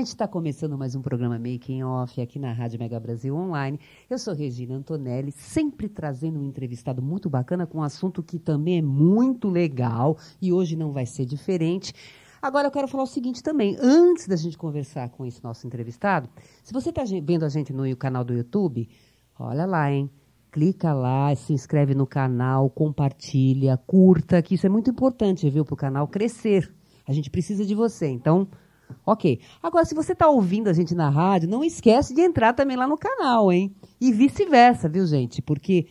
Gente está começando mais um programa Making Off aqui na Rádio Mega Brasil Online. Eu sou Regina Antonelli, sempre trazendo um entrevistado muito bacana com um assunto que também é muito legal e hoje não vai ser diferente. Agora eu quero falar o seguinte também, antes da gente conversar com esse nosso entrevistado, se você está vendo a gente no canal do YouTube, olha lá, hein? Clica lá, se inscreve no canal, compartilha, curta, que isso é muito importante, viu, para o canal crescer. A gente precisa de você, então Ok. Agora, se você está ouvindo a gente na rádio, não esquece de entrar também lá no canal, hein? E vice-versa, viu, gente? Porque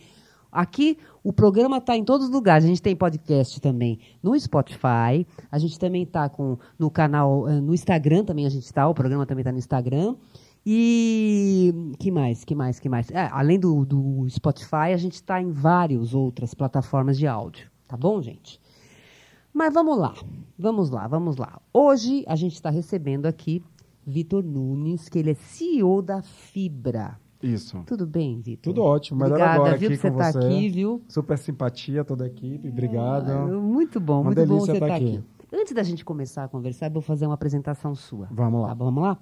aqui o programa está em todos os lugares. A gente tem podcast também no Spotify. A gente também está com no canal, eh, no Instagram também a gente está. O programa também está no Instagram. E que mais? Que mais? Que mais? É, além do, do Spotify, a gente está em várias outras plataformas de áudio. Tá bom, gente? Mas vamos lá, vamos lá, vamos lá. Hoje a gente está recebendo aqui Vitor Nunes, que ele é CEO da Fibra. Isso. Tudo bem, Vitor? Tudo ótimo. Melhor Obrigada, agora viu, aqui por você com estar você. aqui, viu? Super simpatia toda a equipe. Obrigado. Ah, muito bom, Uma muito bom você estar estar aqui. aqui. Antes da gente começar a conversar, eu vou fazer uma apresentação sua. Vamos lá. Tá, vamos lá?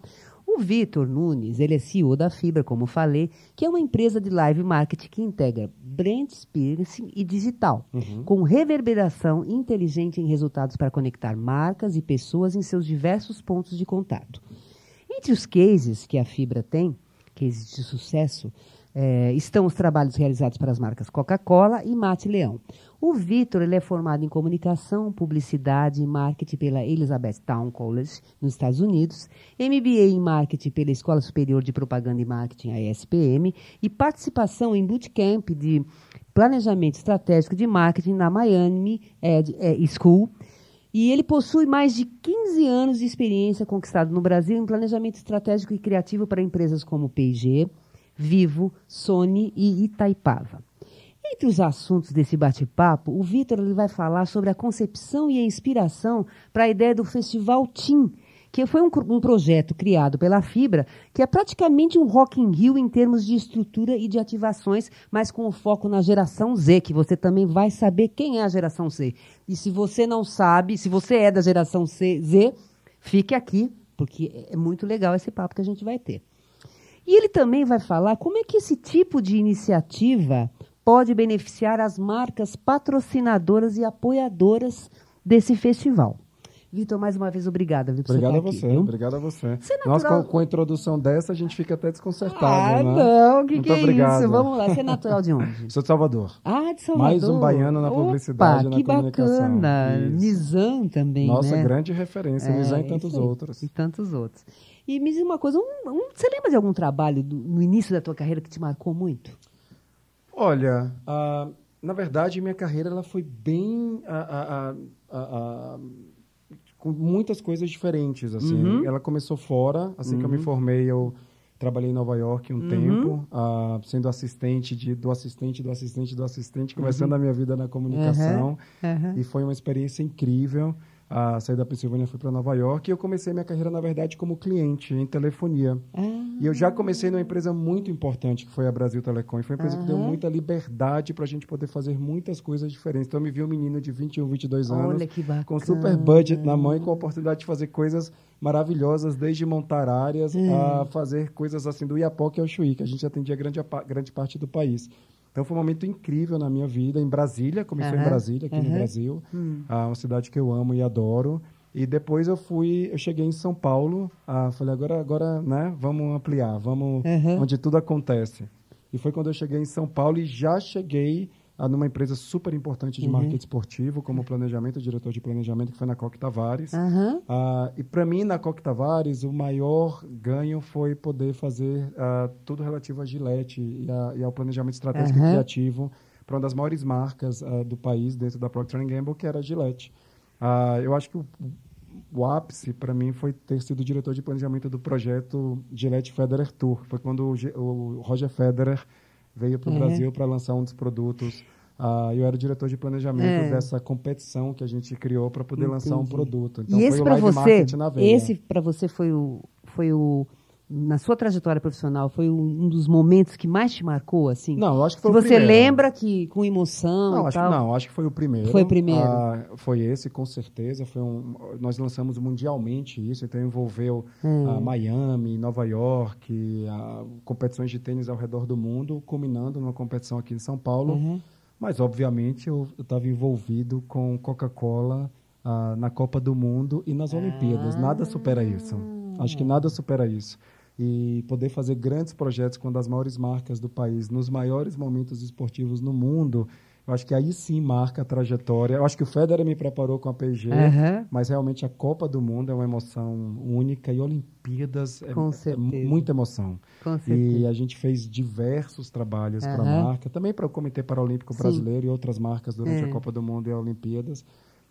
O Vitor Nunes, ele é CEO da Fibra, como falei, que é uma empresa de live marketing que integra brand experience e digital, Uhum. com reverberação inteligente em resultados para conectar marcas e pessoas em seus diversos pontos de contato. Entre os cases que a Fibra tem, cases de sucesso, eh, estão os trabalhos realizados para as marcas Coca-Cola e Mate Leão. O Vitor ele é formado em comunicação, publicidade e marketing pela Elizabethtown College, nos Estados Unidos, MBA em marketing pela Escola Superior de Propaganda e Marketing, a ESPM, e participação em bootcamp de planejamento estratégico de marketing na Miami Ed, eh, School. E ele possui mais de 15 anos de experiência conquistado no Brasil em planejamento estratégico e criativo para empresas como P&G, Vivo, Sony e Itaipava. Entre os assuntos desse bate-papo, o Vitor vai falar sobre a concepção e a inspiração para a ideia do Festival Team, que foi um, um projeto criado pela Fibra, que é praticamente um Rock in Rio em termos de estrutura e de ativações, mas com o foco na geração Z, que você também vai saber quem é a geração Z. E se você não sabe, se você é da geração C- Z, fique aqui, porque é muito legal esse papo que a gente vai ter. E ele também vai falar como é que esse tipo de iniciativa pode beneficiar as marcas patrocinadoras e apoiadoras desse festival. Vitor, mais uma vez, obrigada. Viu, por Obrigado a aqui, você, viu? obrigado a você. Você é Nós, natural- com, com a introdução dessa, a gente fica até desconcertado, Ah, né? não, que Muito que é obrigado. isso? Vamos lá, você é natural de onde? Sou de Salvador. Ah, de Salvador. Mais um baiano na publicidade e na que comunicação. bacana. Isso. Nizam também, Nossa né? grande referência, É, Nizam e isso tantos outros. E tantos outros. E me diz uma coisa, um- um- você lembra de algum trabalho do- no início da tua carreira que te marcou muito? Olha, ah, na verdade, minha carreira ela foi bem ah, ah, com muitas coisas diferentes. Assim, Uhum. ela começou fora. Assim que eu me formei, eu trabalhei em Nova York um Uhum. tempo, ah, sendo assistente de, do assistente do assistente do assistente, Uhum. começando a minha vida na comunicação. E foi uma experiência incrível. Ah, saí da Pensilvânia, fui para Nova York e eu comecei minha carreira, na verdade, como cliente em telefonia. Ah, E eu já comecei numa empresa muito importante, que foi a Brasil Telecom. E foi uma empresa que deu muita liberdade para a gente poder fazer muitas coisas diferentes. Então, eu me vi um menino de 21, 22 anos, olha que bacana. com super budget na mão e com a oportunidade de fazer coisas maravilhosas, desde montar áreas a fazer coisas assim do Iapoque ao Chuí, que a gente atendia grande, a grande parte do país. Então, foi um momento incrível na minha vida, em Brasília. Começou em Aham. Brasília, aqui no Aham. Brasil. Hum. Ah, uma cidade que eu amo e adoro. E depois eu fui, eu cheguei em São Paulo, ah, falei, agora, agora, né, vamos ampliar, vamos onde tudo acontece. E foi quando eu cheguei em São Paulo e já cheguei numa empresa super importante de Uhum. marketing esportivo, como planejamento, diretor de planejamento, que foi na Coque Tavares. Ah, e para mim, na Coque Tavares, o maior ganho foi poder fazer ah, tudo relativo à Gillette e, a- e ao planejamento estratégico Aham. e criativo para uma das maiores marcas ah, do país dentro da Procter Gamble, que era a Gillette. Eu acho que o, o ápice para mim foi ter sido diretor de planejamento do projeto Gillette Federer Tour. Foi quando o, o Roger Federer veio para o uhum. Brasil para lançar um dos produtos. Uh, eu era o diretor de planejamento é. dessa competição que a gente criou para poder Entendi. lançar um produto. Então, e esse para você, esse para você foi o foi o na sua trajetória profissional, foi um dos momentos que mais te marcou, assim? Não, acho que foi Se o você lembra que com emoção não, acho, tal? Não, acho que foi o primeiro. Foi o primeiro. Ah, foi esse, com certeza. Foi um, nós lançamos mundialmente isso, então envolveu hum. ah, Miami, Nova York, ah, competições de tênis ao redor do mundo, culminando numa competição aqui em São Paulo. Uhum. Mas, obviamente, eu estava envolvido com Coca-Cola ah, na Copa do Mundo e nas Olimpíadas. Nada supera isso. Acho que nada supera isso e poder fazer grandes projetos com as maiores marcas do país, nos maiores momentos esportivos no mundo, eu acho que aí sim marca a trajetória. Eu acho que o Federer me preparou com a PG, uhum. mas realmente a Copa do Mundo é uma emoção única e Olimpíadas é, é muita emoção. E a gente fez diversos trabalhos uhum. para a marca, também para o Comitê Paralímpico sim. Brasileiro e outras marcas durante a é. Copa do Mundo e a Olimpíadas.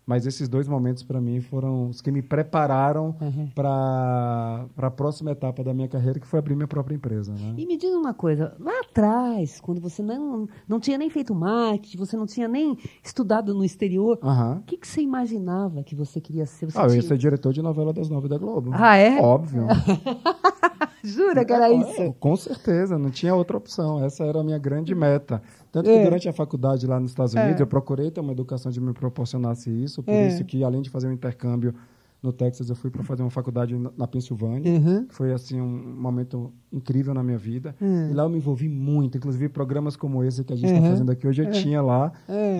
Mas esses dois momentos, para mim, foram os que me prepararam uhum. para a próxima etapa da minha carreira, que foi abrir minha própria empresa. Né? E me diz uma coisa, lá atrás, quando você não, não tinha nem feito marketing, você não tinha nem estudado no exterior, o uhum. que, que você imaginava que você queria ser? Você ah, tinha... eu ia ser diretor de novela das nove da Globo. Ah, é? Óbvio. Jura que era isso? Com certeza, não tinha outra opção. Essa era a minha grande meta. Tanto que é. durante a faculdade lá nos Estados Unidos, é. eu procurei ter uma educação que me proporcionasse isso. Por é. isso que, além de fazer um intercâmbio no Texas, eu fui para fazer uma faculdade na Pensilvânia. Uhum. Foi assim um momento incrível na minha vida. Uhum. E lá eu me envolvi muito, inclusive programas como esse que a gente está uhum. fazendo aqui hoje. Eu é. tinha lá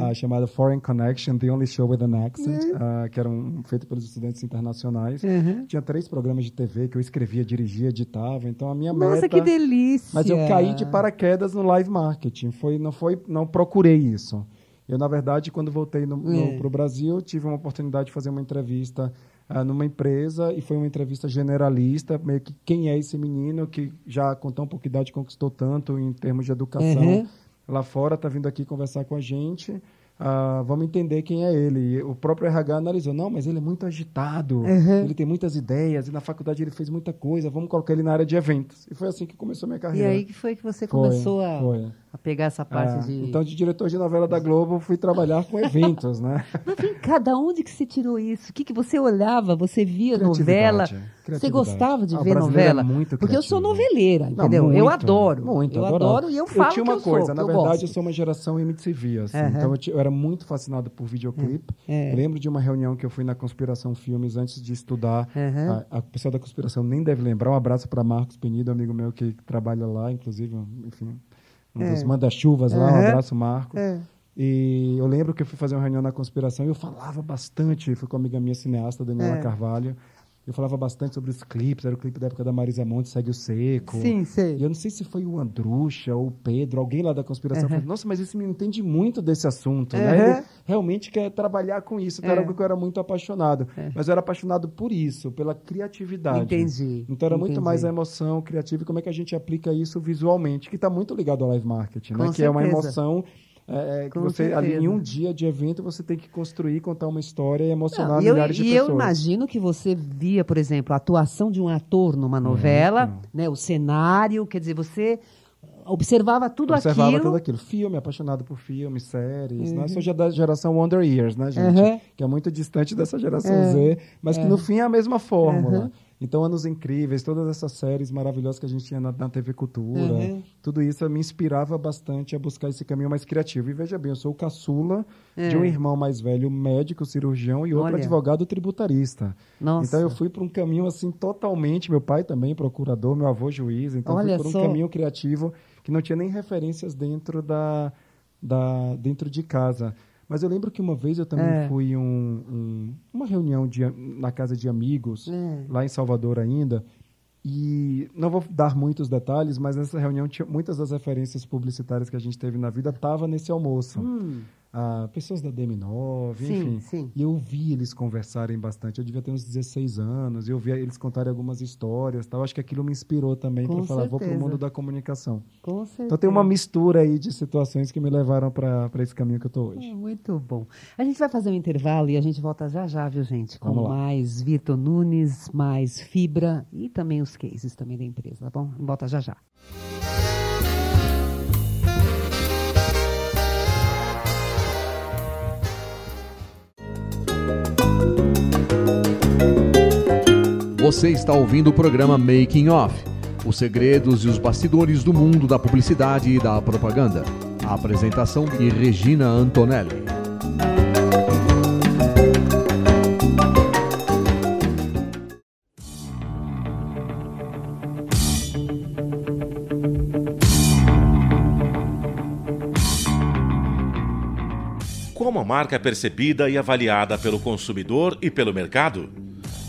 a chamada Foreign Connection, The Only Show with an Accent, uh, que era um, feito pelos estudantes internacionais. Tinha três programas de TV que eu escrevia, dirigia, editava. Então a minha Nossa, meta. Nossa, que delícia! Mas eu caí de paraquedas no live marketing. Foi, não foi, não procurei isso. Eu, na verdade, quando voltei para o é. Brasil, tive uma oportunidade de fazer uma entrevista uh, numa empresa e foi uma entrevista generalista, meio que quem é esse menino que já com tão pouca idade conquistou tanto em termos de educação uhum. lá fora, está vindo aqui conversar com a gente. Uh, vamos entender quem é ele. E o próprio RH analisou, não, mas ele é muito agitado, uhum. ele tem muitas ideias, e na faculdade ele fez muita coisa, vamos colocar ele na área de eventos. E foi assim que começou a minha carreira. E aí que foi que você começou foi, a, foi. Pegar essa parte é, de... Então, de diretor de novela da Globo, fui trabalhar com eventos, né? Mas vem cá, da onde que você tirou isso? O que, que você olhava? Você via novela? Você gostava de ah, ver é novela? É muito Porque eu sou noveleira, entendeu? Não, muito, eu adoro. Muito, eu adoro. adoro e eu falo Eu tinha uma coisa, sou, na verdade, gosto. eu sou uma geração MTV, assim. Uhum. Então, eu, eu, era muito fascinado por videoclipe. É. Lembro de uma reunião que eu fui na Conspiração Filmes antes de estudar. Uhum. A, a pessoa da Conspiração nem deve lembrar. Um abraço para Marcos Penido, amigo meu que trabalha lá, inclusive, enfim, um é. dos manda-chuvas lá. Um abraço, Marcos. É. E eu lembro que eu fui fazer uma reunião na conspiração e eu falava bastante, fui com a amiga minha cineasta, Daniela é. Carvalho, eu falava bastante sobre os clipes, era o clipe da época da Marisa Monte, Segue o Seco. Sim, sei. E eu não sei se foi o Andrucha ou o Pedro, alguém lá da conspiração, uhum. falou, nossa, mas esse menino entende muito desse assunto, uhum. né? Ele realmente quer trabalhar com isso. Então, é. era algo que eu era muito apaixonado. É. Mas eu era apaixonado por isso, pela criatividade. Entendi. Então era Entendi. muito mais a emoção criativa e como é que a gente aplica isso visualmente, que está muito ligado ao live marketing, né? Com que certeza. é uma emoção é, é que você certeza. ali em um dia de evento você tem que construir, contar uma história e emocionar Não, milhares eu, de e pessoas. E eu imagino que você via, por exemplo, a atuação de um ator numa novela, né, o cenário, quer dizer, você observava tudo observava aquilo. tudo aquilo. Filme, apaixonado por filmes, séries. Uhum. Né? Sou da geração Wonder Years, né, gente? Uhum. Que é muito distante dessa geração é. Z, mas que no fim é a mesma fórmula. Uhum. Então, Anos Incríveis, todas essas séries maravilhosas que a gente tinha na, na TV Cultura, uhum. tudo isso me inspirava bastante a buscar esse caminho mais criativo. E veja bem, eu sou o caçula é. de um irmão mais velho, médico, cirurgião, e outro Olha. advogado tributarista. Nossa. Então, eu fui para um caminho assim totalmente. Meu pai também, procurador, meu avô, juiz. Então, Olha fui por um só. caminho criativo que não tinha nem referências dentro da, da dentro de casa. Mas eu lembro que uma vez eu também é. fui um, um, uma reunião de, na casa de amigos, é. lá em Salvador ainda, e não vou dar muitos detalhes, mas nessa reunião tinha muitas das referências publicitárias que a gente teve na vida estava nesse almoço. Hum. Ah, pessoas da DM9, Sim, enfim. sim. E eu vi eles conversarem bastante. Eu devia ter uns 16 anos, e eu vi eles contarem algumas histórias. Tal. Acho que aquilo me inspirou também para falar, vou para o mundo da comunicação. Com certeza. Então tem uma mistura aí de situações que me levaram para esse caminho que eu estou hoje. Ah, Muito bom. A gente vai fazer um intervalo e a gente volta já já, viu, gente? Com mais Vitor Nunes, mais Fibra e também os cases também da empresa, tá bom? Volta já já. Você está ouvindo o programa Making Off, os segredos e os bastidores do mundo da publicidade e da propaganda. A apresentação de Regina Antonelli. Como a marca é percebida e avaliada pelo consumidor e pelo mercado?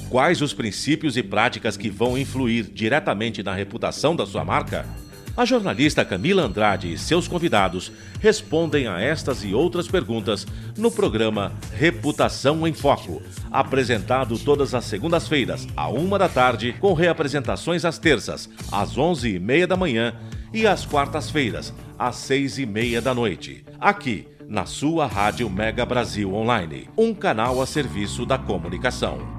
Quais os princípios e práticas que vão influir diretamente na reputação da sua marca? A jornalista Camila Andrade e seus convidados respondem a estas e outras perguntas no programa Reputação em Foco, apresentado todas as segundas-feiras, à uma da tarde, com reapresentações às terças, às onze e meia da manhã e às quartas-feiras, às seis e meia da noite, aqui na sua Rádio Mega Brasil Online, um canal a serviço da comunicação.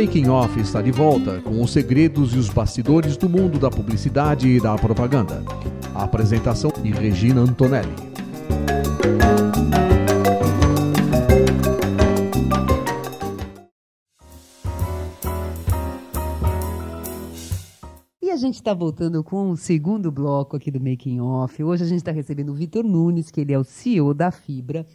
Making Off está de volta com os segredos e os bastidores do mundo da publicidade e da propaganda. A apresentação de Regina Antonelli. E a gente está voltando com o segundo bloco aqui do Making Off. Hoje a gente está recebendo o Vitor Nunes, que ele é o CEO da Fibra.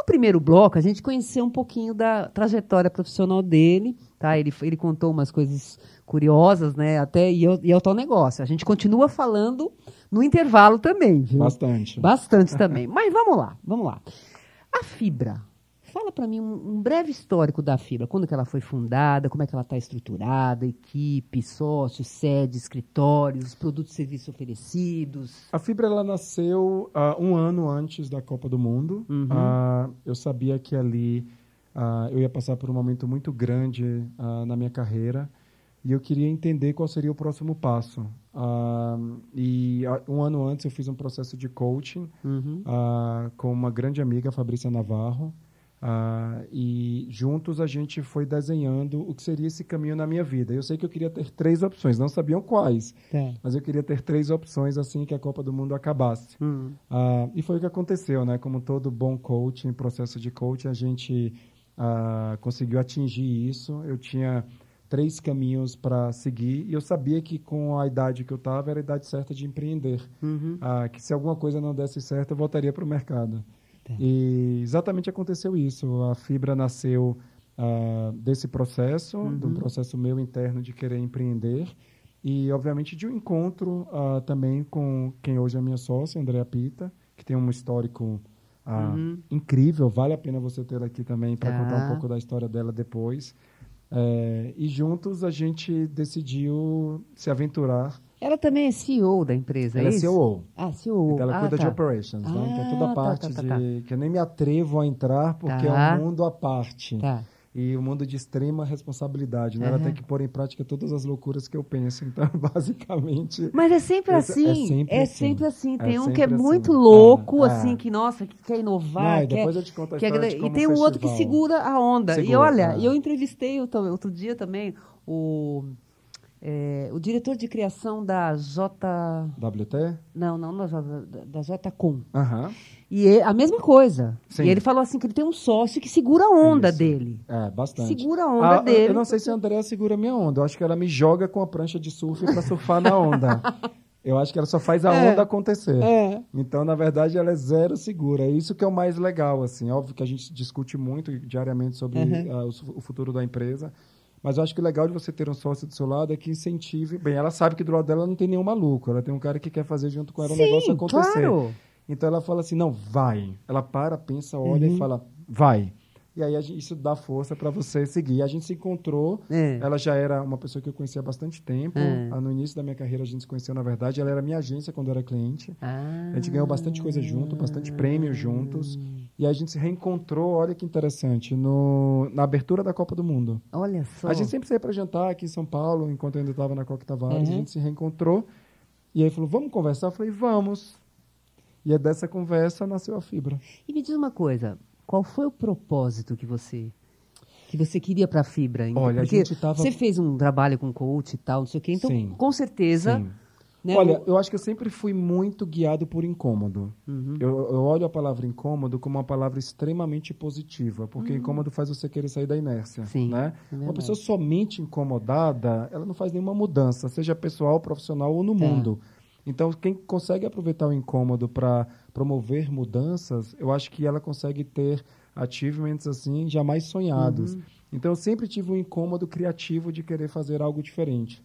No primeiro bloco, a gente conheceu um pouquinho da trajetória profissional dele, tá? Ele, ele contou umas coisas curiosas, né? Até e é, o- e é o tal negócio. A gente continua falando no intervalo também, viu? Bastante. Bastante também. Mas vamos lá, vamos lá. A Fibra. Fala para mim um, um breve histórico da Fibra. Quando que ela foi fundada, como é que ela está estruturada, equipe, sócios, sede, escritórios, produtos e serviços oferecidos. A Fibra ela nasceu ah, um ano antes da Copa do Mundo. Uhum. Ah, eu sabia que ali ah, eu ia passar por um momento muito grande na minha carreira e eu queria entender qual seria o próximo passo. Ah, e ah, um ano antes eu fiz um processo de coaching Uhum. ah, com uma grande amiga, Fabrícia Navarro. Ah, e juntos a gente foi desenhando o que seria esse caminho na minha vida. Eu sei que eu queria ter três opções, não sabiam quais, Tá. mas eu queria ter três opções assim que a Copa do Mundo acabasse. Hum. Ah, e foi o que aconteceu, né? Como todo bom coaching, processo de coaching, a gente ah, conseguiu atingir isso. Eu tinha três caminhos para seguir e eu sabia que com a idade que eu estava era a idade certa de empreender. Uhum. Que se alguma coisa não desse certo, eu voltaria para o mercado. E exatamente aconteceu isso. A Fibra nasceu ah, desse processo, de um processo meu interno de querer empreender e, obviamente, de um encontro ah, também com quem hoje é minha sócia, Andréa Pita, que tem um histórico ah, incrível. Vale a pena você ter aqui também para Tá. contar um pouco da história dela depois. Eh, e juntos a gente decidiu se aventurar. Ela também é CEO da empresa, Ela é é isso? CEO. Ah, CEO. Então, ela ah, cuida tá. de operations, né? Então, Ah, toda a tá, parte tá, de... tá, Que eu nem me atrevo a entrar, porque Tá. é um mundo à parte. Tá. E um mundo de extrema responsabilidade, né? Ela Aham. tem que pôr em prática todas as loucuras que eu penso. Então, basicamente... Mas é sempre Esse- assim. é sempre é assim. sempre assim. É Tem um que é assim. muito louco, Ah, assim, ah. que, nossa, que quer Não, inovar. e quer, depois eu te conto a quer e tem um outro que segura a onda. e Segura, olha, é. eu entrevistei outro dia também o. É, o diretor de criação da J. WT? Não, não, da, J- da JCom. Aham. E é a mesma coisa. Sim. E ele falou assim que ele tem um sócio que segura a onda Isso. dele. É, bastante. Segura a onda Ah, dele. Eu não sei se a Andrea segura a minha onda. Eu acho que ela me joga com a prancha de surf para surfar na onda. Eu acho que ela só faz a É. onda acontecer. É. Então, na verdade, ela é zero segura. É isso que é o mais legal, assim. Óbvio que a gente discute muito diariamente sobre Uhum. su- o futuro da empresa. Mas eu acho que o legal de você ter um sócio do seu lado é que incentive. Bem, ela sabe que do lado dela não tem nenhum maluco. Ela tem um cara que quer fazer junto com ela Sim, negócio acontecer. claro. Então ela fala assim: não, vai. Ela para, pensa, olha Uhum. e fala: vai. E aí gente- isso dá força para você seguir. A gente se encontrou. É. Ela já era uma pessoa que eu conhecia há bastante tempo. É. Ah, No início da minha carreira a gente se conheceu, na verdade. Ela era minha agência quando eu era cliente. Ah. A gente ganhou bastante coisa junto, bastante prêmio juntos. E a gente se reencontrou, olha que interessante, no, na abertura da Copa do Mundo. Olha só. A gente sempre saía para jantar aqui em São Paulo, enquanto eu ainda estava na Coque Tavares. Uhum. A gente se reencontrou. E aí falou, vamos conversar? Eu falei, vamos. E é dessa conversa nasceu a Fibra. E me diz uma coisa, qual foi o propósito que você que você queria para a Fibra? Então, Olha, a gente tava- você fez um trabalho com coach e tal, não sei o quê, então Sim. com certeza, Sim. né, Olha, eu acho que eu sempre fui muito guiado por incômodo. Uhum. Eu, eu olho a palavra incômodo como uma palavra extremamente positiva, porque incômodo faz você querer sair da inércia. Uhum. Sim, né? é uma pessoa somente incomodada, ela não faz nenhuma mudança, seja pessoal, profissional ou no Tá. mundo. Então, quem consegue aproveitar o incômodo para promover mudanças, eu acho que ela consegue ter achievements assim jamais sonhados. Uhum. Então, eu sempre tive um incômodo criativo de querer fazer algo diferente.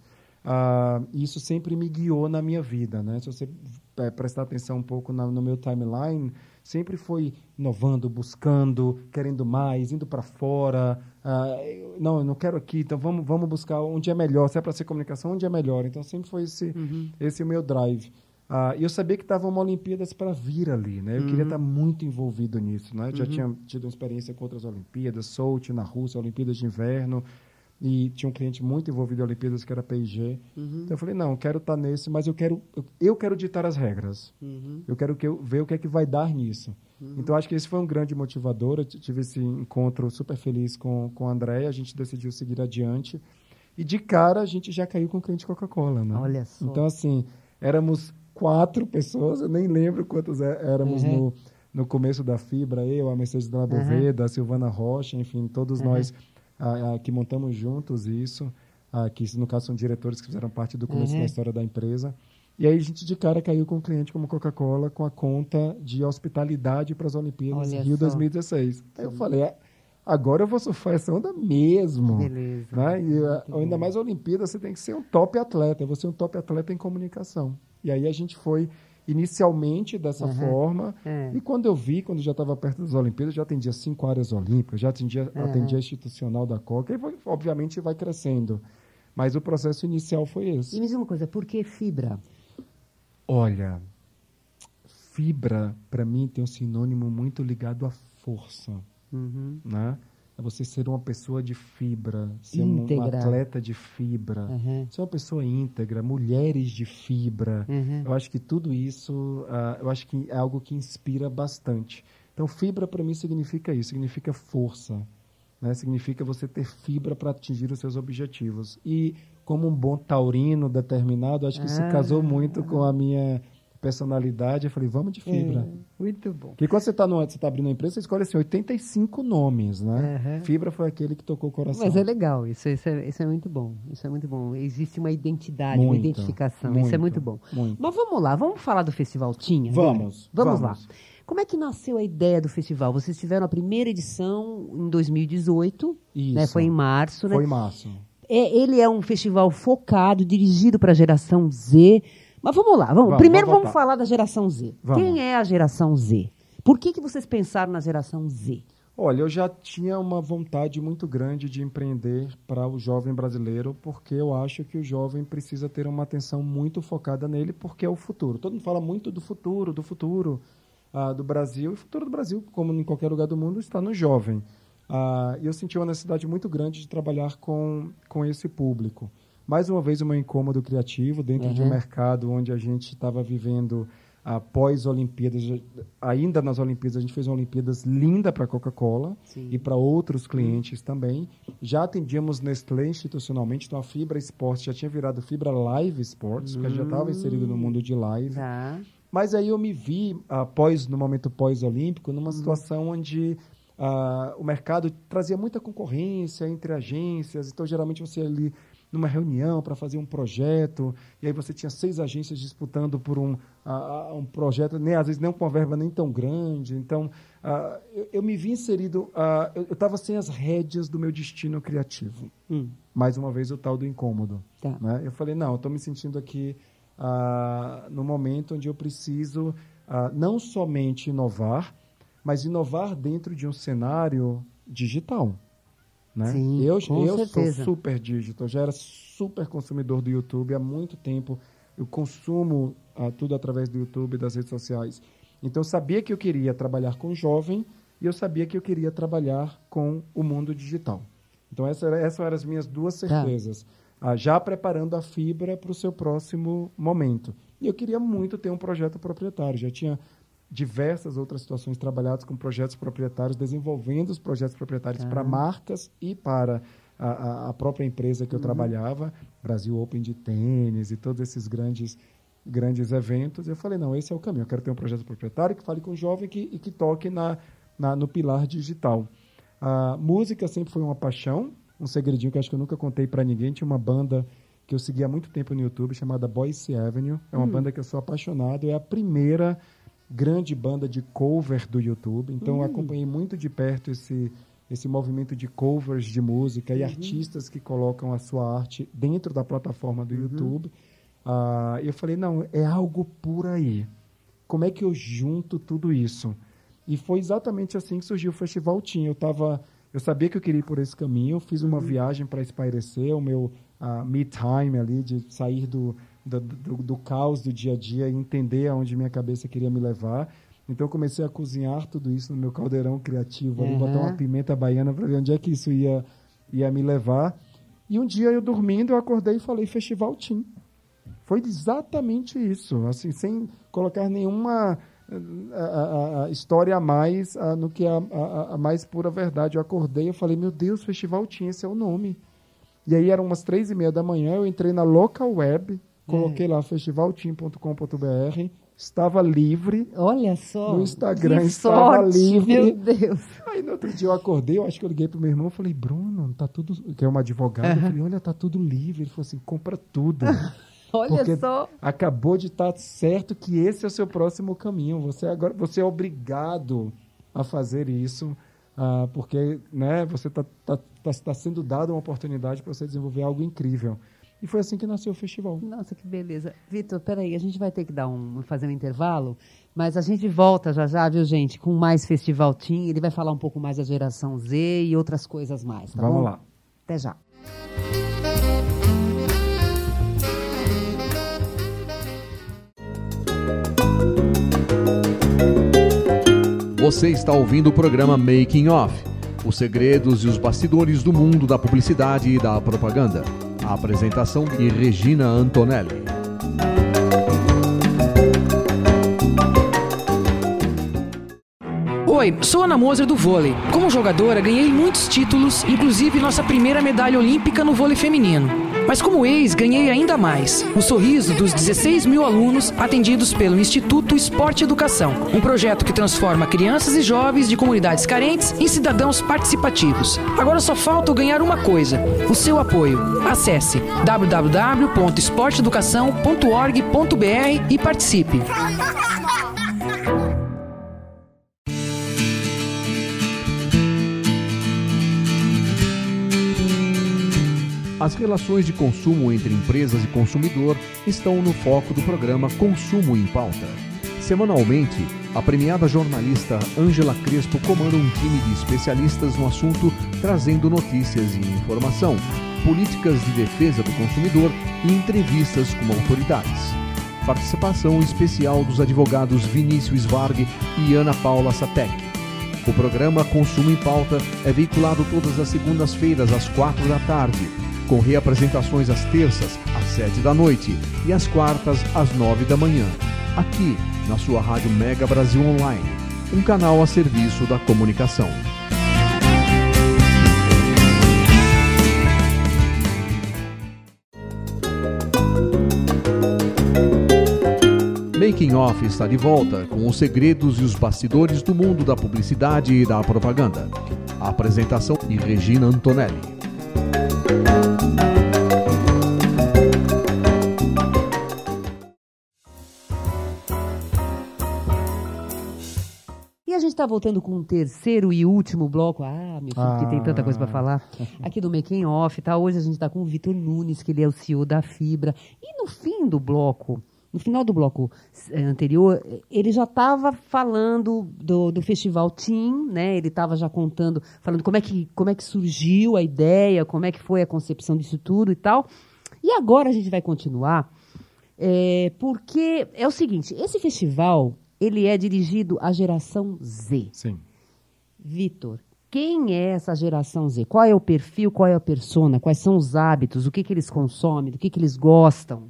Ah, isso sempre me guiou na minha vida, né? Se você eh, prestar atenção um pouco na- no meu timeline, sempre foi inovando, buscando, querendo mais, indo para fora. Ah, eu- não, eu não quero aqui, então vamos, vamos buscar onde é melhor. Se é para ser comunicação, onde é melhor. Então sempre foi esse, esse o meu drive. Ah, e eu sabia que estavam uma Olimpíadas para vir ali, né? Eu queria estar muito envolvido nisso, né? Já tinha tido uma experiência com outras Olimpíadas, Sochi na Rússia, Olimpíadas de Inverno, e tinha um cliente muito envolvido em Olimpíadas que era P&G. Então eu falei, não, quero estar nesse, mas eu quero eu, quero ditar as regras. Eu quero que eu, ver o que é que vai dar nisso. Então acho que esse foi um grande motivador. Eu tive esse encontro super feliz com, com a Andréia, a gente decidiu seguir adiante. E de cara a gente já caiu com o cliente Coca-Cola, né? Olha só. Então assim, éramos quatro pessoas, eu nem lembro quantos é- éramos Uhum. no, no começo da Fibra, eu, a Mercedes Della Boveda, a Silvana Rocha, enfim, todos Uhum. nós ah, ah, que montamos juntos isso, ah, que no caso são diretores que fizeram parte do começo Uhum. da história da empresa. E aí a gente de cara caiu com um cliente como Coca-Cola com a conta de hospitalidade para as Olimpíadas Olha Rio só. 2016. Aí eu falei, é, agora eu vou surfar essa onda mesmo. Beleza. Né? E Muito ainda mais a Olimpíada, você tem que ser um top atleta. Vou ser um top atleta em comunicação. E aí a gente foi inicialmente dessa forma. É. E quando eu vi, quando já estava perto das Olimpíadas, já atendia cinco áreas olímpicas, já atendia, atendia a institucional da Coca. E foi- obviamente vai crescendo. Mas o processo inicial foi E esse. me diz uma coisa, por que Fibra? Olha, fibra, para mim, tem um sinônimo muito ligado à força. Uhum. né? É você ser uma pessoa de fibra, ser um, um Íntegra. atleta de fibra, Uhum. ser uma pessoa íntegra, mulheres de fibra. Uhum. Eu acho que tudo isso, ah, eu acho que é algo que inspira bastante. Então, fibra para mim significa isso, significa força, né? Significa você ter fibra para atingir os seus objetivos. E como um bom taurino determinado, acho que isso Ah. casou muito com a minha personalidade. Eu falei, vamos de fibra. É, muito bom. Porque quando você está você tá abrindo uma empresa, você escolhe assim, 85 nomes, né? Uhum. Fibra foi aquele que tocou o coração. Mas é legal, isso, isso, é, isso é muito bom. Isso é muito bom. Existe uma identidade, uma Muito, identificação. Isso é muito muito, bom. muito. Mas vamos lá, vamos falar do Festival Tinha? Vamos, Vamos, vamos. lá. Como é que nasceu a ideia do festival? Vocês tiveram a primeira edição em 2018, né? Isso. Foi em março, né? Foi em março. É, ele é um festival focado, dirigido para a geração Z. Mas vamos lá, vamos. Vamos, Primeiro vamos vamos, falar da geração Z. Quem é a geração Z? Por que, que vocês pensaram na geração Z? Olha, eu já tinha uma vontade muito grande de empreender para o jovem brasileiro, porque eu acho que o jovem precisa ter uma atenção muito focada nele, porque é o futuro. Todo mundo fala muito do futuro, do futuro ah, do Brasil, e o futuro do Brasil, como em qualquer lugar do mundo, está no jovem. Ah, E eu senti uma necessidade muito grande de trabalhar com, com esse público. Mais uma vez, o meu incômodo criativo dentro de um Uhum. mercado onde a gente estava vivendo após Olimpíadas, ainda nas Olimpíadas, a gente fez uma Olimpíadas linda para a Coca-Cola e para outros clientes também. Já atendíamos Nestlé institucionalmente, então a Fibra Esportes já tinha virado Fibra Live Sports, porque a gente já estava inserido no mundo de live. Tá. Mas aí eu me vi, após, no momento pós-olímpico, numa situação onde ah, o mercado trazia muita concorrência entre agências, então geralmente você ali numa reunião para fazer um projeto, e aí você tinha seis agências disputando por um, uh, um projeto, nem às vezes nem com uma verba nem tão grande. Então, uh, eu, eu, me vi inserido, uh, eu estava sem as rédeas do meu destino criativo. Hum. Mais uma vez, o tal do incômodo. Tá. Né? Eu falei, não, estou me sentindo aqui no momento onde eu preciso não somente inovar, mas inovar dentro de um cenário digital. Né? Sim, eu eu sou super digital, já era super consumidor do YouTube há muito tempo. Eu consumo uh, tudo através do YouTube das redes sociais. Então eu sabia que eu queria trabalhar com jovem e eu sabia que eu queria trabalhar com o mundo digital. Então essa era, essas eram as minhas duas tá. certezas. Tá. Uh, já preparando a fibra para o seu próximo momento. E eu queria muito ter um projeto proprietário. Já tinha diversas outras situações trabalhadas com projetos proprietários, desenvolvendo os projetos proprietários para marcas e para a, a, própria empresa que eu uhum. trabalhava, Brasil Open de tênis e todos esses grandes grandes eventos. Eu falei, não, esse é o caminho. Eu quero ter um projeto proprietário que fale com o jovem que, e que toque na, na, no pilar digital. A música sempre foi uma paixão, um segredinho que acho que eu nunca contei para ninguém. Tinha uma banda que eu seguia há muito tempo no YouTube chamada Boise Avenue. É uma hum. banda que eu sou apaixonado. É a primeira grande banda de cover do YouTube. Então, uhum. eu acompanhei muito de perto esse, esse movimento de covers de música uhum. e artistas que colocam a sua arte dentro da plataforma do uhum. YouTube. Uh, eu falei, não, é algo por aí. Como é que eu junto tudo isso? E foi exatamente assim que surgiu o Festival Team. Eu tava, eu sabia que eu queria ir por esse caminho, eu fiz uma uhum. viagem para espairecer, o meu uh, me time ali, de sair do, do, do, do, caos do dia a dia e entender aonde minha cabeça queria me levar. Então eu comecei a cozinhar tudo isso no meu caldeirão criativo, uhum. ali, botar uma pimenta baiana para ver onde é que isso ia, ia me levar. E um dia eu dormindo, eu acordei e falei Festival Team. Foi exatamente isso, assim, sem colocar nenhuma a, a, a história a mais no que a, a, mais pura verdade. Eu acordei e falei, meu Deus, Festival Team, esse é o nome. E aí eram umas três e meia da manhã, eu entrei na local web, Coloquei lá festivalteam.com.br, estava livre. Olha só. No Instagram estava sorte, livre. Meu Deus. Aí no outro dia eu acordei, eu acho que eu liguei pro meu irmão, falei: "Bruno, tá tudo, que é um advogado, uhum. eu falei: "Olha, tá tudo livre". Ele falou assim: "Compra tudo". Olha Porque só. Acabou de estar tá certo que esse é o seu próximo caminho. Você agora você é obrigado a fazer isso. Uh, porque né, você está tá, tá, tá sendo dado uma oportunidade para você desenvolver algo incrível. E foi assim que nasceu o festival. Nossa, que beleza. Vitor, peraí, a gente vai ter que dar um, fazer um intervalo, mas a gente volta já já, viu, gente, com mais Festival Team. Ele vai falar um pouco mais da geração Z e outras coisas mais, tá Vamos bom? lá. Até já. Você está ouvindo o programa Making Off, os segredos e os bastidores do mundo da publicidade e da propaganda. A apresentação de Regina Antonelli. Oi, sou Ana Moser do vôlei. Como jogadora, ganhei muitos títulos, inclusive nossa primeira medalha olímpica no vôlei feminino. Mas como ex, ganhei ainda mais: o sorriso dos 16 mil alunos atendidos pelo Instituto Esporte Educação, um projeto que transforma crianças e jovens de comunidades carentes em cidadãos participativos. Agora só falta ganhar uma coisa: o seu apoio. Acesse www.esporteeducação.org.br e participe. As relações de consumo entre empresas e consumidor estão no foco do programa Consumo em Pauta. Semanalmente, a premiada jornalista Ângela Crespo comanda um time de especialistas no assunto, trazendo notícias e informação, políticas de defesa do consumidor e entrevistas com autoridades. Participação especial dos advogados Vinícius Varg e Ana Paula Satec. O programa Consumo em Pauta é veiculado todas as segundas-feiras às quatro da tarde com reapresentações às terças, às sete da noite e às quartas, às nove da manhã, aqui na sua Rádio Mega Brasil Online, um canal a serviço da comunicação. Making Off está de volta com os segredos e os bastidores do mundo da publicidade e da propaganda. A apresentação de Regina Antonelli. Está voltando com o terceiro e último bloco. Ah, meu filho, que tem tanta coisa para falar. Aqui do Making Off, tá? Hoje a gente está com o Vitor Nunes, que ele é o CEO da Fibra. E no fim do bloco, no final do bloco eh, anterior, eh, ele já estava falando do, do festival Team, né? Ele estava já contando, falando como é, que, como é que surgiu a ideia, como é que foi a concepção disso tudo e tal. E agora a gente vai continuar, eh, porque é o seguinte, esse festival, ele é dirigido à geração Z. Sim. Vitor, quem é essa geração Z? Qual é o perfil, qual é a persona, quais são os hábitos, o que, que eles consomem, do que, que eles gostam?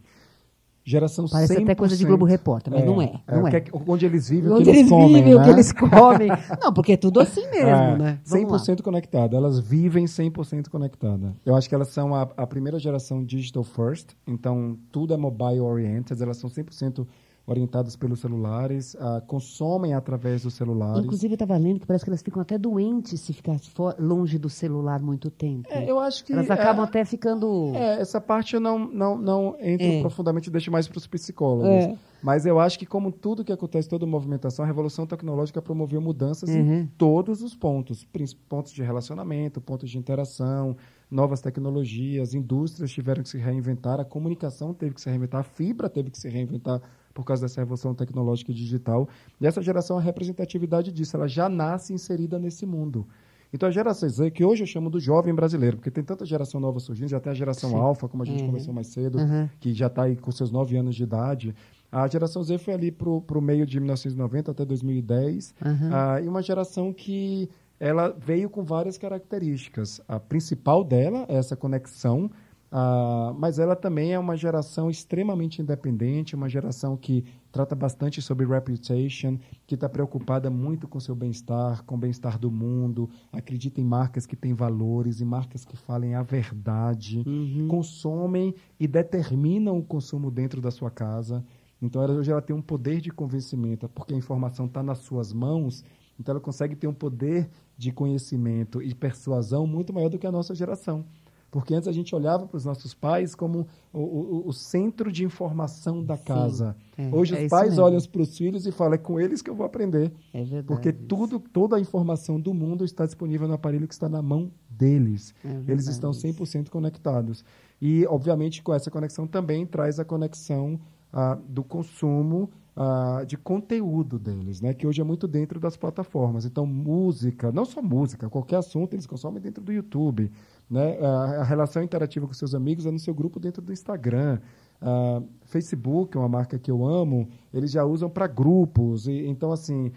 Geração Parece 100%. até coisa de Globo Repórter, mas não é, não o é. que é que- onde eles vivem, o Onde que eles, eles comem, vivem, o que né? eles comem. Não, porque é tudo assim mesmo, É, né? Vamos lá. 100% conectada. Elas vivem 100% conectada. Eu acho que elas são a, a primeira geração digital first, então tudo é mobile oriented, elas são 100% orientadas pelos celulares, ah, consomem através dos celulares. Inclusive, eu estava lendo que parece que elas ficam até doentes se ficar longe do celular muito tempo. É, eu acho que Elas acabam é, até ficando. é, essa parte eu não, não, não entro É. profundamente, deixo mais para os psicólogos. É. Mas eu acho que, como tudo que acontece, toda movimentação, a revolução tecnológica promoveu mudanças Uhum. em todos os pontos. Pontos de relacionamento, pontos de interação, novas tecnologias, indústrias tiveram que se reinventar, a comunicação teve que se reinventar, a fibra teve que se reinventar por causa dessa revolução tecnológica e digital. E essa geração é a representatividade disso, ela já nasce inserida nesse mundo. Então a geração Z, que hoje eu chamo do jovem brasileiro, porque tem tanta geração nova surgindo, já tem a geração alfa, como a gente conversou mais cedo, Uhum. que já está aí com seus nove anos de idade. A geração Z foi ali para o meio de 1990 até 2010, Uhum. ah, e uma geração que ela veio com várias características. A principal dela é essa conexão, ah, mas ela também é uma geração extremamente independente, uma geração que trata bastante sobre reputation, que está preocupada muito com seu bem-estar, com o bem-estar do mundo, acredita em marcas que têm valores, em marcas que falem a verdade, consomem e determinam o consumo dentro da sua casa. Então, ela, hoje ela tem um poder de convencimento, porque a informação está nas suas mãos, então ela consegue ter um poder de conhecimento e persuasão muito maior do que a nossa geração. Porque antes a gente olhava para os nossos pais como o, o- o centro de informação da casa. é, Hoje é os pais mesmo. olham para os filhos e falam, é com eles que eu vou aprender. É verdade. Porque tudo, toda a informação do mundo está disponível no aparelho que está na mão deles. É Eles estão isso. 100% conectados. E, obviamente, com essa conexão também traz a conexão ah, do consumo ah, de conteúdo deles, né? que hoje é muito dentro das plataformas. Então, música, não só música, qualquer assunto eles consomem dentro do YouTube. Né? A, a relação interativa com seus amigos é no seu grupo dentro do Instagram. Ah, Facebook, uma marca que eu amo, eles já usam para grupos. E, então, assim,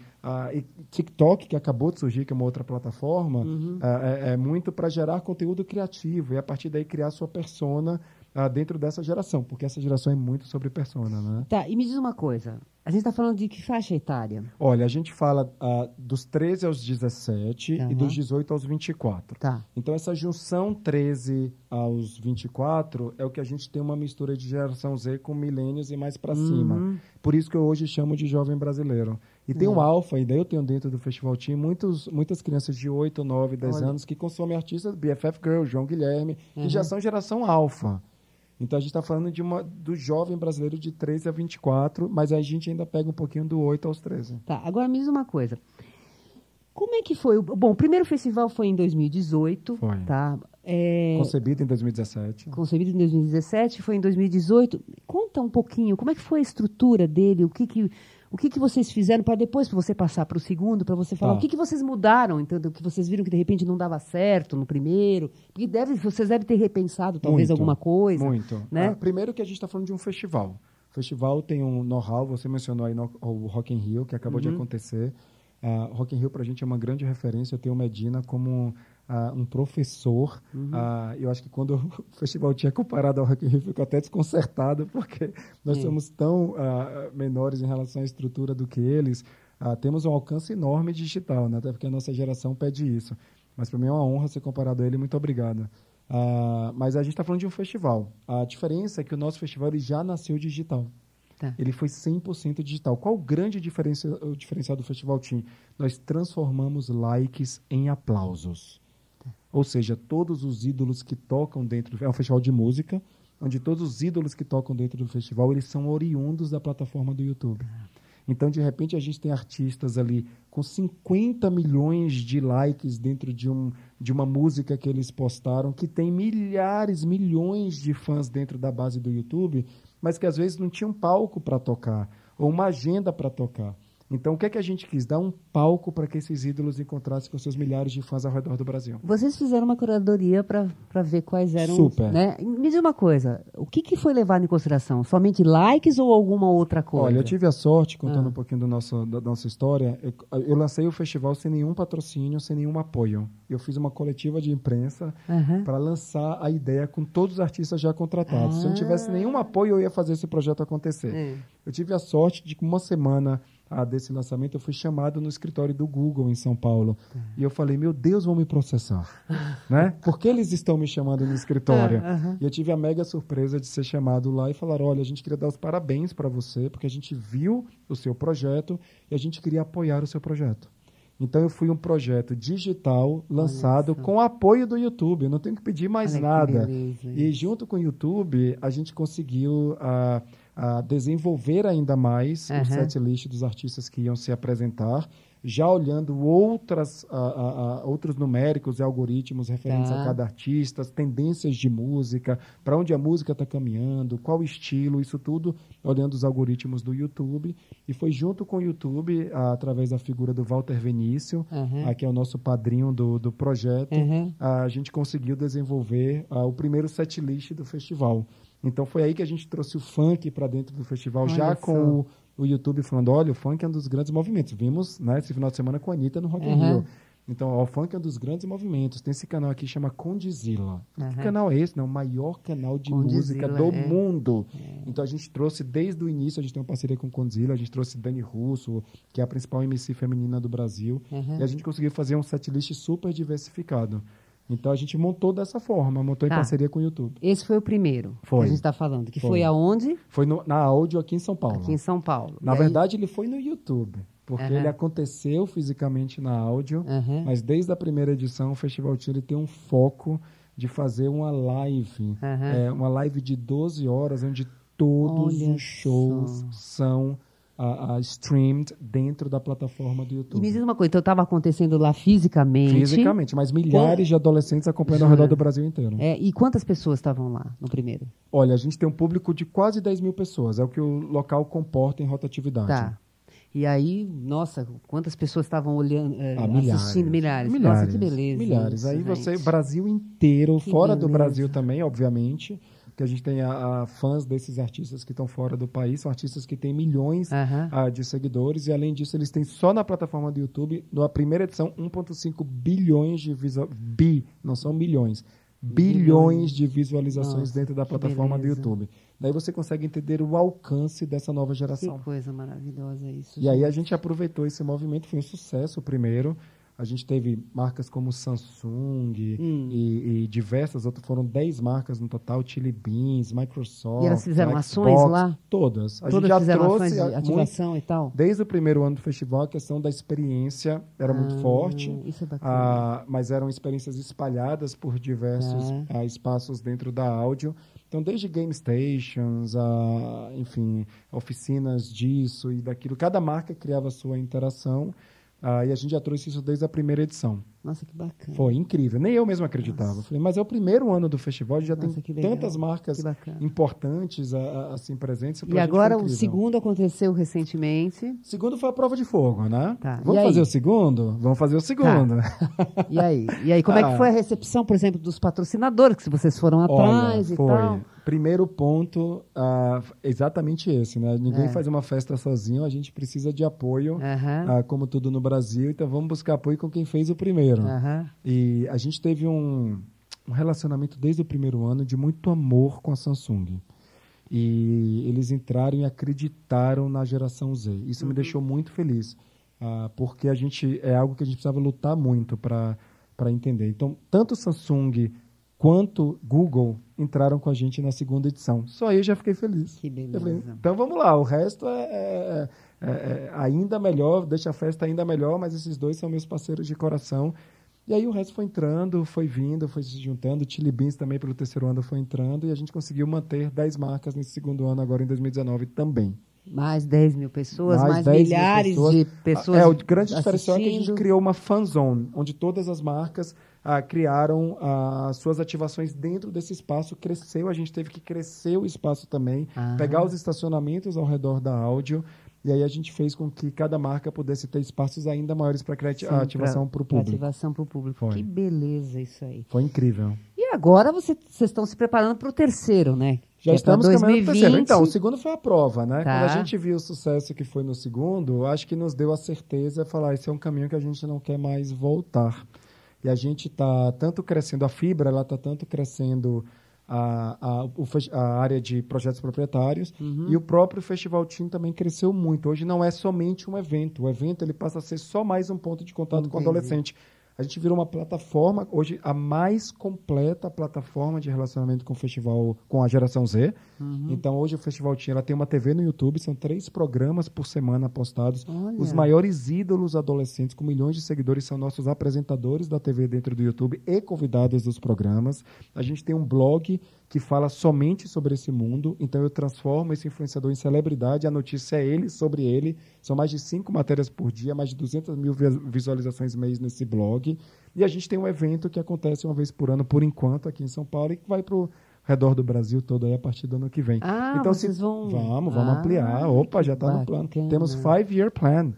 e TikTok, que acabou de surgir, que é uma outra plataforma, ah, é, é muito para gerar conteúdo criativo e, a partir daí, criar sua persona ah, dentro dessa geração, porque essa geração é muito sobre persona, né? Tá, e me diz uma coisa. A gente está falando de que faixa etária? Olha, a gente fala ah, dos 13 aos 17 Aham. e dos 18 aos 24. Tá. Então, essa junção 13 aos 24 é o que a gente tem uma mistura de geração Z com milênios e mais para cima. Por isso que eu hoje chamo de jovem brasileiro. E tem um alfa, e daí eu tenho dentro do Festival Team muitos, muitas crianças de 8, 9, 10 Olha. anos que consomem artistas BFF Girl, João Guilherme, que já são geração alfa. Então a gente está falando de uma, do jovem brasileiro de 13 a 24, mas a gente ainda pega um pouquinho do 8 aos 13. Tá, agora me diz uma coisa. Como é que foi? o- Bom, o primeiro festival foi em 2018, Foi. tá? É, Concebido em 2017. concebido em 2017, foi em 2018. Conta um pouquinho, como é que foi a estrutura dele? O que que, o que, que vocês fizeram para depois, você passar para o segundo, para você falar Tá. o que, que vocês mudaram, entendeu? Que vocês viram que de repente não dava certo no primeiro, porque deve, vocês devem ter repensado talvez Muito, alguma coisa. Muito. né? Ah, primeiro que a gente está falando de um festival. O festival tem um know-how, você mencionou aí no, o Rock in Rio, que acabou Uhum. de acontecer. Ah, Rock in Rio para a gente é uma grande referência. Eu tenho o Medina como um professor. Ah, eu acho que quando o festival tinha comparado ao Rock in Rio, ficou até desconcertado, porque nós Sim. somos tão menores em relação à estrutura do que eles. Temos um alcance enorme digital, né? até porque a nossa geração pede isso. Mas para mim é uma honra ser comparado a ele. Muito obrigado. Ah, mas a gente está falando de um festival. A diferença é que o nosso festival ele já nasceu digital. Tá. Ele foi 100% digital. Qual o grande diferença, o diferencial do Festival Team? Nós transformamos likes em aplausos. Ou seja, todos os ídolos que tocam dentro... É um festival de música, onde todos os ídolos que tocam dentro do festival, eles são oriundos da plataforma do YouTube. Então, de repente, a gente tem artistas ali com 50 milhões de likes dentro de, um, de uma música que eles postaram, que tem milhares, milhões de fãs dentro da base do YouTube, mas que às vezes não tinha um palco para tocar, ou uma agenda para tocar. Então, o que é que a gente quis? Dar um palco para que esses ídolos encontrassem com seus milhares de fãs ao redor do Brasil. Vocês fizeram uma curadoria para ver quais eram. Super. Né? Me diz uma coisa: o que, que foi levado em consideração? Somente likes ou alguma outra coisa? Olha, eu tive a sorte, contando Ah. um pouquinho do nosso, da nossa história, eu, eu lancei o festival sem nenhum patrocínio, sem nenhum apoio. Eu fiz uma coletiva de imprensa Aham. para lançar a ideia com todos os artistas já contratados. Se eu não tivesse nenhum apoio, eu ia fazer esse projeto acontecer. É. Eu tive a sorte de que uma semana ah, desse lançamento eu fui chamado no escritório do Google em São Paulo. E eu falei, meu Deus, vão me processar. né? Por que eles estão me chamando no escritório? Aham. E eu tive a mega surpresa de ser chamado lá e falaram, olha, a gente queria dar os parabéns para você, porque a gente viu o seu projeto e a gente queria apoiar o seu projeto. Então eu fui um projeto digital lançado com apoio do YouTube. Eu não tenho que pedir mais Olha nada. beleza E junto com o YouTube, a gente conseguiu ah, ah, desenvolver ainda mais Aham. o set list dos artistas que iam se apresentar, já olhando outras, ah, ah, ah, outros numéricos e algoritmos referentes Tá. a cada artista, as tendências de música, para onde a música está caminhando, qual estilo, isso tudo olhando os algoritmos do YouTube. E foi junto com o YouTube, através da figura do Walter Venício, ah, que é o nosso padrinho do, do projeto, Uhum. a gente conseguiu desenvolver o primeiro set list do festival. Então foi aí que a gente trouxe o funk para dentro do festival, Olha já com o, o YouTube falando, olha, o funk é um dos grandes movimentos. Vimos né, esse final de semana com a Anitta no Rock Uhum. Rio. Então, ó, o funk é um dos grandes movimentos. Tem esse canal aqui que chama Condizila. Que Uhum. canal é esse? Não, o maior canal de Condizila, música do é. mundo. Então a gente trouxe desde o início, a gente tem uma parceria com o Condizila, a gente trouxe Dani Russo, que é a principal MC feminina do Brasil. Uhum. E a gente conseguiu fazer um setlist super diversificado. Então a gente montou dessa forma, montou em Tá. parceria com o YouTube. Esse foi o primeiro Foi. que a gente está falando. Que foi, Foi. aonde? Foi no- na áudio aqui em São Paulo. Aqui em São Paulo. Na verdade, ele foi no YouTube, porque Aham. ele aconteceu fisicamente na áudio, Aham. mas desde a primeira edição, o Festival ele tem um foco de fazer uma live, Aham. é, uma live de 12 horas, onde todos Olha os shows só. são ah, streamed dentro da plataforma do E YouTube. me diz uma coisa, então estava acontecendo lá fisicamente. Fisicamente, mas milhares de adolescentes acompanhando ao Jura? redor do Brasil inteiro. É, e quantas pessoas estavam lá no primeiro? Olha, a gente tem um público de quase 10 mil pessoas, é o que o local comporta em rotatividade. Tá. E aí, nossa, quantas pessoas estavam olhando, é, Ah, milhares. assistindo? Milhares. Milhares. Nossa, que beleza. Milhares. Aí você, gente. Brasil inteiro, Que fora do beleza. Brasil também, obviamente, que a gente tem a, a fãs desses artistas que estão fora do país, são artistas que têm milhões Aham. ah, de seguidores, e além disso, eles têm só na plataforma do YouTube, na primeira edição, 1,5 bilhões de visual... Bi, não são milhões. Bilhões de visualizações Nossa, dentro da que plataforma do. YouTube. Daí você consegue entender o alcance dessa nova Que geração. coisa maravilhosa isso. E aí a gente aproveitou esse movimento, foi um sucesso o primeiro. A gente teve marcas como Samsung Hum. e, e diversas outras, foram 10 marcas no total, Chili Beans, Microsoft. E elas fizeram Xbox, ações lá? Todas. A Todas gente já fizeram trouxe ações de a- muito- ativação e tal? desde o primeiro ano do festival, a questão da experiência era muito Ah, forte. Isso é bacana. Ah, mas eram experiências espalhadas por diversos Tá. ah, espaços dentro da áudio. Então, desde game stations, a, enfim, oficinas disso e daquilo. Cada marca criava a sua interação. Ah, e a gente já trouxe isso desde a primeira edição. Nossa, que bacana. Foi incrível. Nem eu mesmo acreditava. Falei, mas é o primeiro ano do festival, já Nossa, tem tantas marcas importantes ah, ah, assim presentes. E agora o segundo aconteceu recentemente. Segundo foi a prova de fogo, né? Tá. Vamos fazer o segundo? Vamos fazer o segundo. E aí? E aí, como é que Ah. foi a recepção, por exemplo, dos patrocinadores, que vocês foram atrás Olha, e foi. tal? Primeiro ponto, ah, exatamente esse, né? Ninguém É. faz uma festa sozinho, a gente precisa de apoio, ah, como tudo no Brasil, então vamos buscar apoio com quem fez o primeiro. Aham. E a gente teve um, um relacionamento desde o primeiro ano de muito amor com a Samsung. E eles entraram e acreditaram na geração Z. Isso me deixou muito feliz, ah, porque a gente é algo que a gente precisava lutar muito para entender. Então, tanto Samsung quanto Google entraram com a gente na segunda edição. Só aí eu já fiquei feliz. Que Eu falei, beleza. então vamos lá, o resto é, é- é- é ainda melhor, deixa a festa ainda melhor, mas esses dois são meus parceiros de coração. E aí o resto foi entrando, foi vindo, foi se juntando. O Chili Beans também pelo terceiro ano foi entrando e a gente conseguiu manter 10 marcas nesse segundo ano, agora em 2019 também. Mais 10 mil pessoas, mais, 10 mil milhares pessoas. de pessoas. É, o grande diferencial é que a gente criou uma fan zone, onde todas as marcas ah, criaram ah, suas ativações dentro desse espaço. Cresceu, a gente teve que crescer o espaço também, Ah. pegar os estacionamentos ao redor da áudio. E aí a gente fez com que cada marca pudesse ter espaços ainda maiores para a ativação para o público. Ativação para o público. Foi. Que beleza isso aí. Foi incrível. E agora você- vocês estão se preparando para o terceiro, né? Já é estamos caminhando para terceiro. 2020. Então, o segundo foi a prova, né? Tá. Quando a gente viu o sucesso que foi no segundo, acho que nos deu a certeza de falar, esse é um caminho que a gente não quer mais voltar. E a gente está tanto crescendo a fibra, ela está tanto crescendo a, a, a área de projetos proprietários Uhum. e o próprio Festival Team também cresceu muito. Hoje não é somente um evento. O evento ele passa a ser só mais um ponto de contato com o Entendi. adolescente. A gente virou uma plataforma, hoje a mais completa plataforma de relacionamento com o festival, com a geração Z. Uhum. Então hoje o Festival Team ela tem uma TV no YouTube, são três programas por semana postados. Olha. Os maiores ídolos adolescentes com milhões de seguidores são nossos apresentadores da TV dentro do YouTube e convidados dos programas. A gente tem um blog que fala somente sobre esse mundo, então eu transformo esse influenciador em celebridade, a notícia é ele, sobre ele. São mais de cinco matérias por dia, mais de 200 mil vi- visualizações mês nesse blog. E a gente tem um evento que acontece uma vez por ano, por enquanto, aqui em São Paulo, e que vai para o redor do Brasil todo aí a partir do ano que vem. Ah, então, vocês se... vão- Vamos, vamos Ah, ampliar. Opa, já está no plano. Temos five-year plan.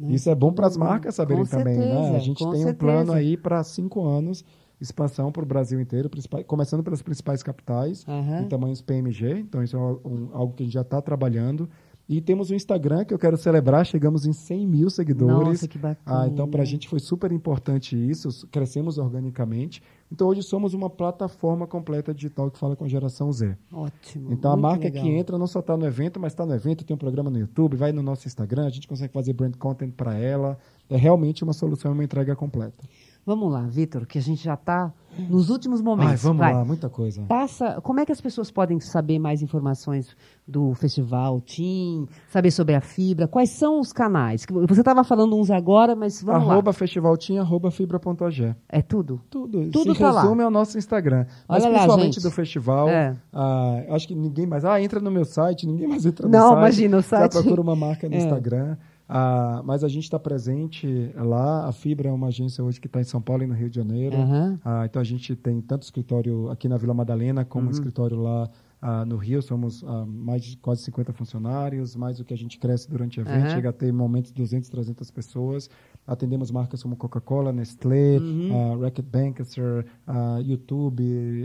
Isso é bom para as marcas saberem também, né? A gente tem um certeza. plano aí para cinco anos, expansão para o Brasil inteiro, começando pelas principais capitais, em tamanhos PMG. Então, isso é um- algo que a gente já está trabalhando. E temos o Instagram, que eu quero celebrar. Chegamos em 100 mil seguidores. Nossa, que bacana. Ah, então, para a gente foi super importante isso. Crescemos organicamente. Então, hoje somos uma plataforma completa digital que fala com a geração Z. Ótimo. Então, a marca legal. que entra não só está no evento, mas está no evento, tem um programa no YouTube, vai no nosso Instagram, a gente consegue fazer brand content para ela. É realmente uma solução e uma entrega completa. Vamos lá, Vitor, que a gente já está nos últimos momentos. Ai, vamos Vai. lá, muita coisa. Passa, como é que as pessoas podem saber mais informações do festival Team, saber sobre a fibra? Quais são os canais? Você estava falando uns agora, mas vamos arroba lá. festivaltinha, arroba fibra.ag. É tudo? Tudo, Tudo se tá lá. resume ao nosso Instagram. Mas Olha lá, principalmente gente. do festival, É. ah, acho que ninguém mais... Ah, entra no meu site, ninguém mais entra no Não, site. imagina, o site- Já procura uma marca no É. Instagram. Ah, mas a gente está presente lá. A Fibra é uma agência hoje que está em São Paulo e no Rio de Janeiro. Aham. Ah, então a gente tem tanto escritório aqui na Vila Madalena Uhum. como escritório lá ah, no Rio. Somos ah, mais de quase 50 funcionários, mais o que a gente cresce durante o evento. Aham. Chega a ter momentos de 200, 300 pessoas. Atendemos marcas como Coca-Cola, Nestlé, Uhum. ah, Reckitt Benckiser, ah, YouTube,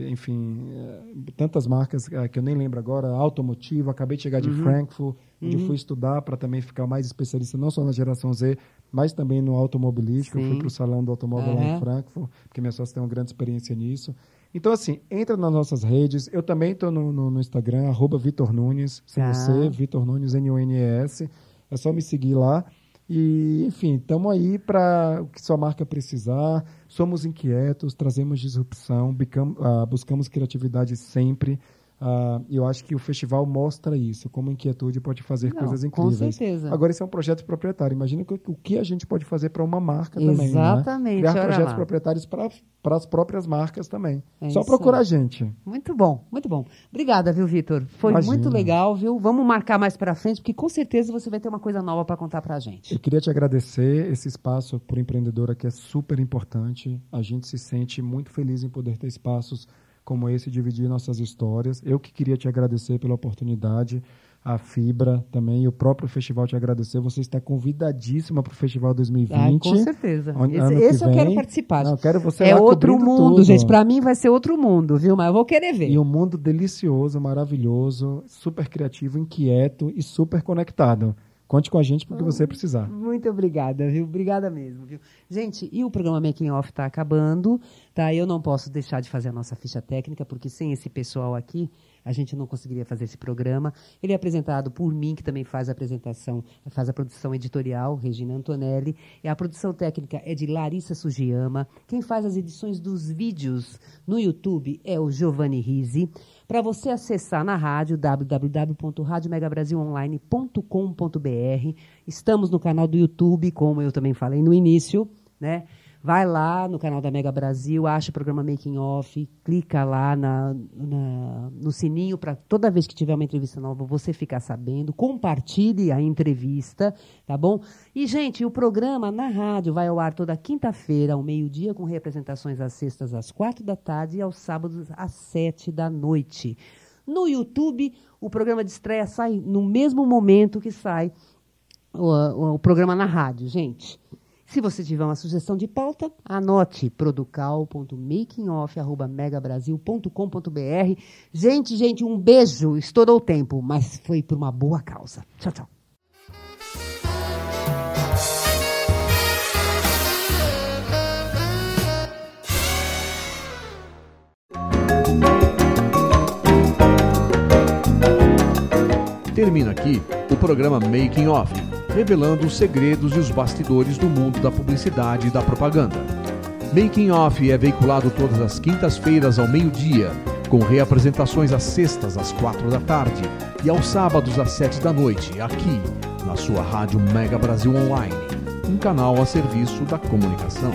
enfim, eh, tantas marcas que eu nem lembro agora. Automotivo, acabei de chegar de Uhum. Frankfurt, onde eu fui estudar para também ficar mais especialista, não só na geração Z, mas também no automobilístico. Eu Sim. fui para o salão do automóvel lá em Frankfurt, porque minha sócia tem uma grande experiência nisso. Então, assim, entra nas nossas redes. Eu também estou no, no- no Instagram, arroba Vitor Nunes, sem Tá. você, Vitor Nunes, N-U-N-E-S. É só me seguir lá. E, enfim, estamos aí para o que sua marca precisar. Somos inquietos, trazemos disrupção, ah, buscamos criatividade sempre. Ah, eu acho que o festival mostra isso, como inquietude pode fazer Não, coisas com incríveis. certeza. Agora, esse é um projeto proprietário. Imagina o, que a gente pode fazer para uma marca também. né? Exatamente, Criar olha projetos lá. proprietários para as próprias marcas também. É Só isso procurar a gente. Muito bom, muito bom. Obrigada, viu, Vitor? Foi Imagina. muito legal, viu? Vamos marcar mais pra frente, porque com certeza você vai ter uma coisa nova pra contar pra gente. Eu queria te agradecer esse espaço para o empreendedor aqui é super importante. A gente se sente muito feliz em poder ter espaços como esse, dividir nossas histórias. Eu que queria te agradecer pela oportunidade a Fibra também e o próprio festival te agradecer. Você está convidadíssima para o Festival 2020. Ah, com certeza. esse, esse eu quero participar. Não, quero você é outro mundo, tudo. gente. Para mim vai ser outro mundo, viu? Mas eu vou querer ver. E um mundo delicioso, maravilhoso, super criativo, inquieto e super conectado. Conte com a gente porque você precisar. Muito obrigada, viu? Obrigada mesmo, viu? Gente, e o programa Making Off está acabando, tá? Eu não posso deixar de fazer a nossa ficha técnica, porque sem esse pessoal aqui, a gente não conseguiria fazer esse programa. Ele é apresentado por mim, que também faz a apresentação, faz a produção editorial, Regina Antonelli. E a produção técnica é de Larissa Sugiyama. Quem faz as edições dos vídeos no YouTube é o Giovanni Risi. Para você acessar na rádio, www.radiomegabrasilonline.com.br. Estamos no canal do YouTube, como eu também falei no início, né? Vai lá no canal da Mega Brasil, acha o programa Making Off, clica lá na, na, no sininho para toda vez que tiver uma entrevista nova você ficar sabendo. Compartilhe a entrevista, tá bom? E, gente, o programa na rádio vai ao ar toda quinta-feira, ao meio-dia, com representações às sextas às quatro da tarde e aos sábados às sete da noite. No YouTube, o programa de estreia sai no mesmo momento que sai o, o, o programa na rádio, gente. Se você tiver uma sugestão de pauta, anote producal.makingoff.megabrasil.com.br. Gente, gente, um beijo. Estourou o tempo, mas foi por uma boa causa. Tchau, tchau. Termina aqui o programa Making Off revelando os segredos e os bastidores do mundo da publicidade e da propaganda. Making Off é veiculado todas as quintas-feiras ao meio-dia, com reapresentações às sextas às quatro da tarde e aos sábados às sete da noite, aqui na sua rádio Mega Brasil Online, um canal a serviço da comunicação.